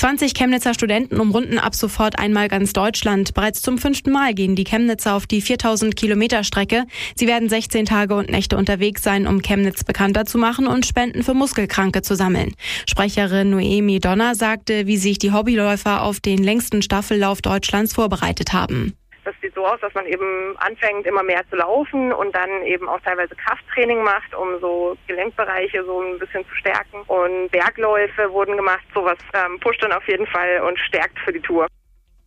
20 Chemnitzer Studenten umrunden ab sofort einmal ganz Deutschland. Bereits zum fünften Mal gehen die Chemnitzer auf die 4000 Kilometer Strecke. Sie werden 16 Tage und Nächte unterwegs sein, um Chemnitz bekannter zu machen und Spenden für Muskelkranke zu sammeln. Sprecherin Noemi Donner sagte, wie sich die Hobbyläufer auf den längsten Staffellauf Deutschlands vorbereitet haben. So aus, dass man eben anfängt, immer mehr zu laufen und dann eben auch teilweise Krafttraining macht, um so Gelenkbereiche so ein bisschen zu stärken. Und Bergläufe wurden gemacht. Sowas ähm, pusht dann auf jeden Fall und stärkt für die Tour.